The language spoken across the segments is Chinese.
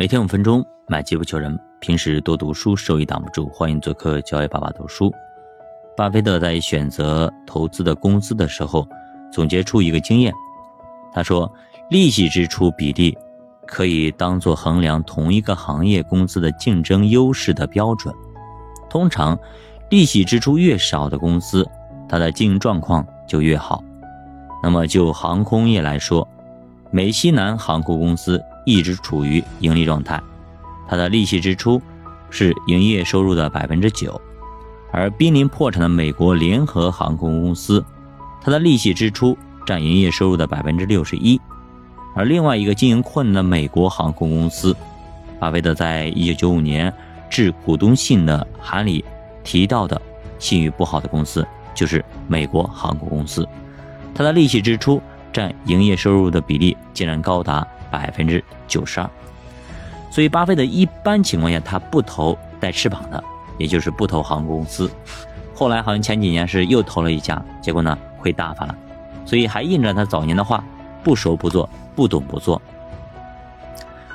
每天五分钟，买机不求人。平时多读书，收益挡不住。欢迎做客教育爸爸读书。巴菲特在选择投资的公司的时候，总结出一个经验。他说，利息支出比例可以当做衡量同一个行业公司的竞争优势的标准。通常，利息支出越少的公司，它的经营状况就越好。那么，就航空业来说，美西南航空公司一直处于盈利状态。它的利息支出是营业收入的百分之九，而濒临破产的美国联合航空公司，它的利息支出占营业收入的百分之六十一。而另外一个经营困难的美国航空公司，巴菲特在一九九五年致股东信的函里提到的信誉不好的公司，就是美国航空公司，它的利息支出占营业收入的比例竟然高达百分之九十二。所以，巴菲特一般情况下他不投带翅膀的，也就是不投航空公司。后来好像前几年是又投了一家，结果呢亏大发了。所以还印证他早年的话：不熟不做，不懂不做。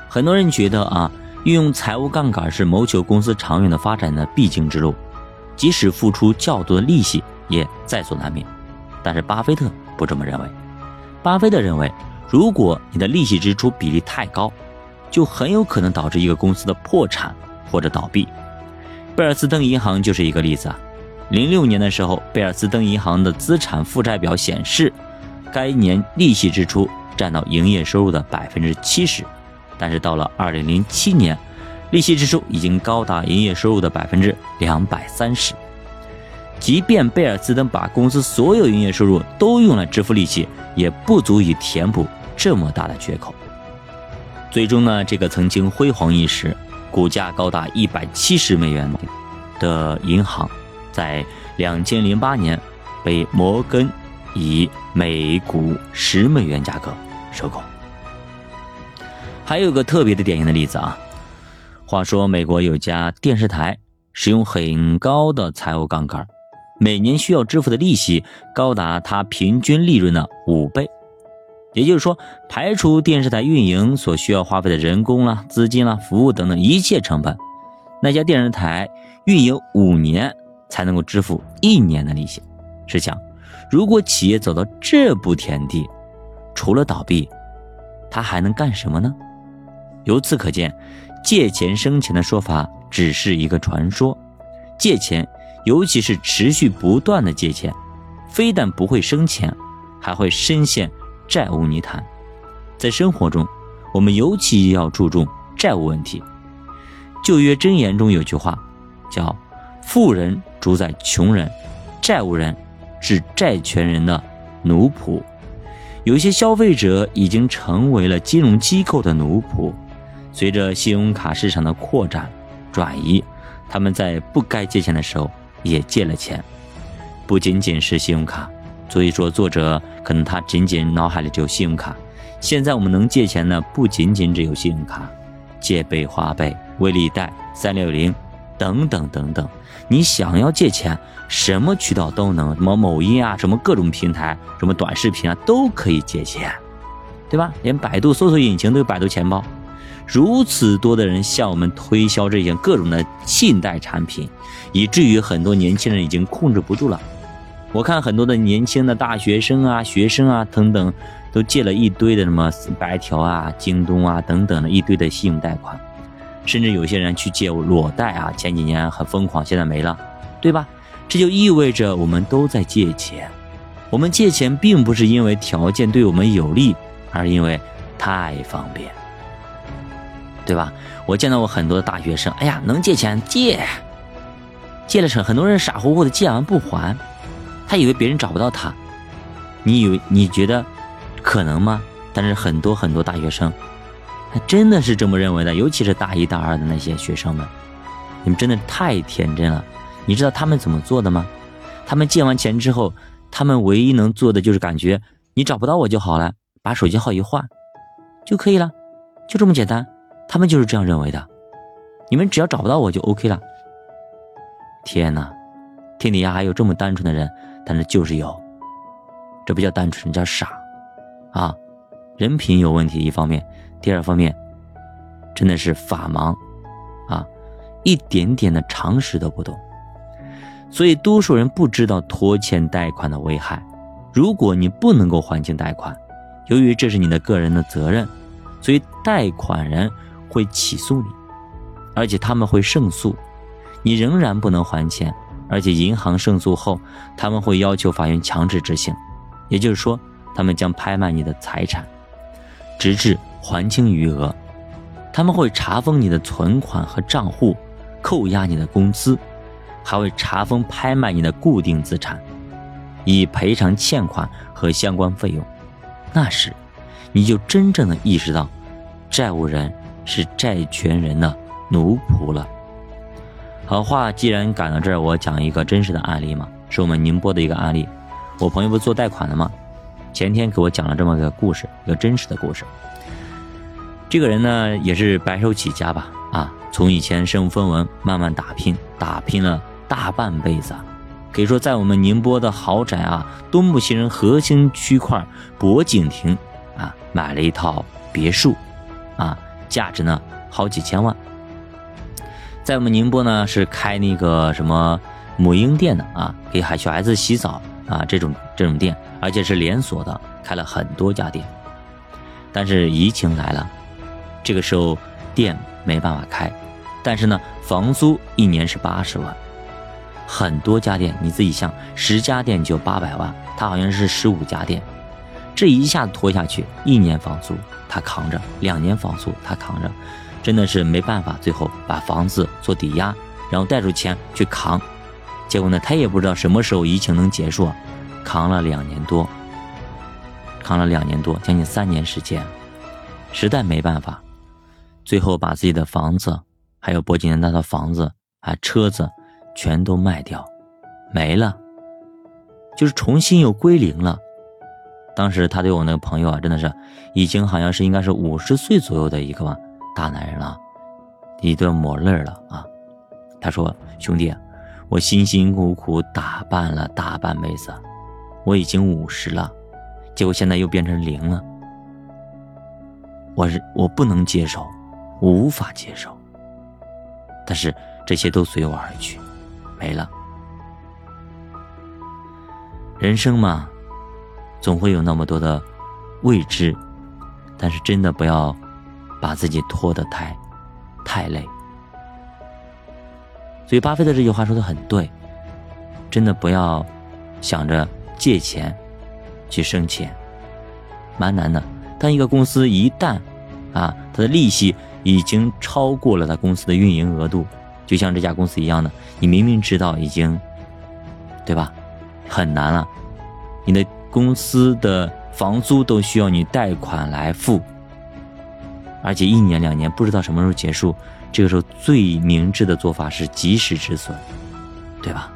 很多人觉得啊，运用财务杠杆是谋求公司长远的发展的必经之路，即使付出较多的利息也在所难免。但是巴菲特不这么认为。巴菲特认为，如果你的利息支出比例太高，就很有可能导致一个公司的破产或者倒闭。贝尔斯登银行就是一个例子啊。零六年的时候，贝尔斯登银行的资产负债表显示，该年利息支出占到营业收入的百分之七十，但是到了二零零七年，利息支出已经高达营业收入的百分之两百三十。即便贝尔斯登把公司所有营业收入都用来支付利息，也不足以填补这么大的缺口。最终呢，这个曾经辉煌一时、股价高达一百七十美元的银行，在两千零八年被摩根以每股十美元价格收购。还有个特别的典型的例子啊，话说美国有家电视台使用很高的财务杠杆，每年需要支付的利息高达它平均利润的五倍。也就是说，排除电视台运营所需要花费的人工啦、资金啦、服务等等一切成本，那家电视台运营五年才能够支付一年的利息。试想，如果企业走到这步田地，除了倒闭，他还能干什么呢？由此可见，借钱生钱的说法只是一个传说。借钱，尤其是持续不断的借钱，非但不会生钱，还会深陷。债务泥潭，在生活中，我们尤其要注重债务问题。旧约箴言中有句话，叫“富人主宰穷人，债务人是债权人的奴仆”。有些消费者已经成为了金融机构的奴仆。随着信用卡市场的扩展转移，他们在不该借钱的时候也借了钱，不仅仅是信用卡。所以说，作者可能他仅仅脑海里只有信用卡。现在我们能借钱呢，不仅仅只有信用卡，借呗、花呗、微利贷、三六零等等等等。你想要借钱，什么渠道都能，什么某音啊，什么各种平台，什么短视频啊，都可以借钱，对吧？连百度搜索引擎都有百度钱包。如此多的人向我们推销这些各种的信贷产品，以至于很多年轻人已经控制不住了。我看很多的年轻的大学生啊、学生啊等等，都借了一堆的什么白条啊、京东啊等等的一堆的信用贷款，甚至有些人去借裸贷啊，前几年很疯狂，现在没了，对吧？这就意味着我们都在借钱。我们借钱并不是因为条件对我们有利，而因为太方便，对吧？我见到过很多大学生，哎呀，能借钱借，借了成，很多人傻乎乎的借完不还。他以为别人找不到他，你以为你觉得可能吗？但是很多很多大学生，他真的是这么认为的，尤其是大一大二的那些学生们，你们真的太天真了。你知道他们怎么做的吗？他们借完钱之后，他们唯一能做的就是感觉你找不到我就好了，把手机号一换就可以了，就这么简单。他们就是这样认为的，你们只要找不到我就 OK 了。天哪，天底下还有这么单纯的人！但是就是有，这不叫单纯，叫傻，啊，人品有问题。一方面，第二方面，真的是法盲啊，一点点的常识都不懂，所以多数人不知道拖欠贷款的危害。如果你不能够还清贷款，由于这是你的个人的责任，所以贷款人会起诉你，而且他们会胜诉，你仍然不能还钱，而且银行胜诉后，他们会要求法院强制执行，也就是说，他们将拍卖你的财产，直至还清余额。他们会查封你的存款和账户，扣押你的工资，还会查封拍卖你的固定资产，以赔偿欠款和相关费用。那时，你就真正的意识到，债务人是债权人的奴仆了。好话既然赶到这儿，我讲一个真实的案例嘛，是我们宁波的一个案例。我朋友不是做贷款的吗？前天给我讲了这么个故事，一个真实的故事。这个人呢，也是白手起家吧，啊，从以前身无分文，慢慢打拼，打拼了大半辈子。可以说，在我们宁波的豪宅啊，东部新城核心区块博景亭啊，买了一套别墅，价值呢好几千万。在我们宁波呢，是开那个什么母婴店的啊，给孩小孩子洗澡啊，这种这种店，而且是连锁的，开了很多家店。但是疫情来了，这个时候店没办法开，但是呢，房租一年是八十万。很多家店，你自己想，十家店就八百万，他好像是十五家店，这一下子拖下去，一年房租他扛着，两年房租他扛着，真的是没办法，最后把房子做抵押，然后贷出钱去扛，结果呢，他也不知道什么时候疫情能结束，扛了两年多，扛了两年多，将近三年时间，实在没办法，最后把自己的房子，还有波景那套房子啊车子。全都卖掉，没了，就是重新又归零了。当时他对我那个朋友啊，真的是已经好像是应该是五十岁左右的一个大男人了，一顿抹泪了啊。他说：“兄弟，我辛辛苦苦打扮了大半辈子，我已经五十了，结果现在又变成零了。我是我不能接受，我无法接受。但是这些都随我而去。”没了。人生嘛，总会有那么多的未知，但是真的不要把自己拖得太太累。所以巴菲特这句话说的很对，真的不要想着借钱去生钱，蛮难的。当一个公司一旦啊，它的利息已经超过了它公司的运营额度。就像这家公司一样的，你明明知道已经，对吧？很难了，你的公司的房租都需要你贷款来付，而且一年两年不知道什么时候结束。这个时候最明智的做法是及时止损，对吧？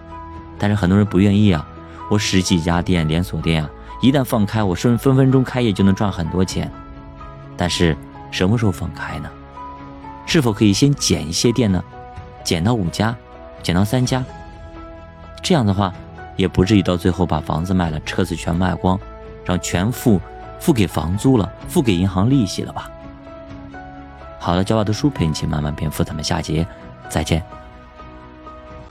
但是很多人不愿意啊。我十几家店连锁店啊，一旦放开，我顺分分钟开业就能赚很多钱。但是什么时候放开呢？是否可以先减一些店呢？减到五家，减到三家，这样的话，也不至于到最后把房子卖了，车子全卖光，让全付付给房租了，付给银行利息了吧？好了，教爸读书陪你一起慢慢变富，咱们下节再见。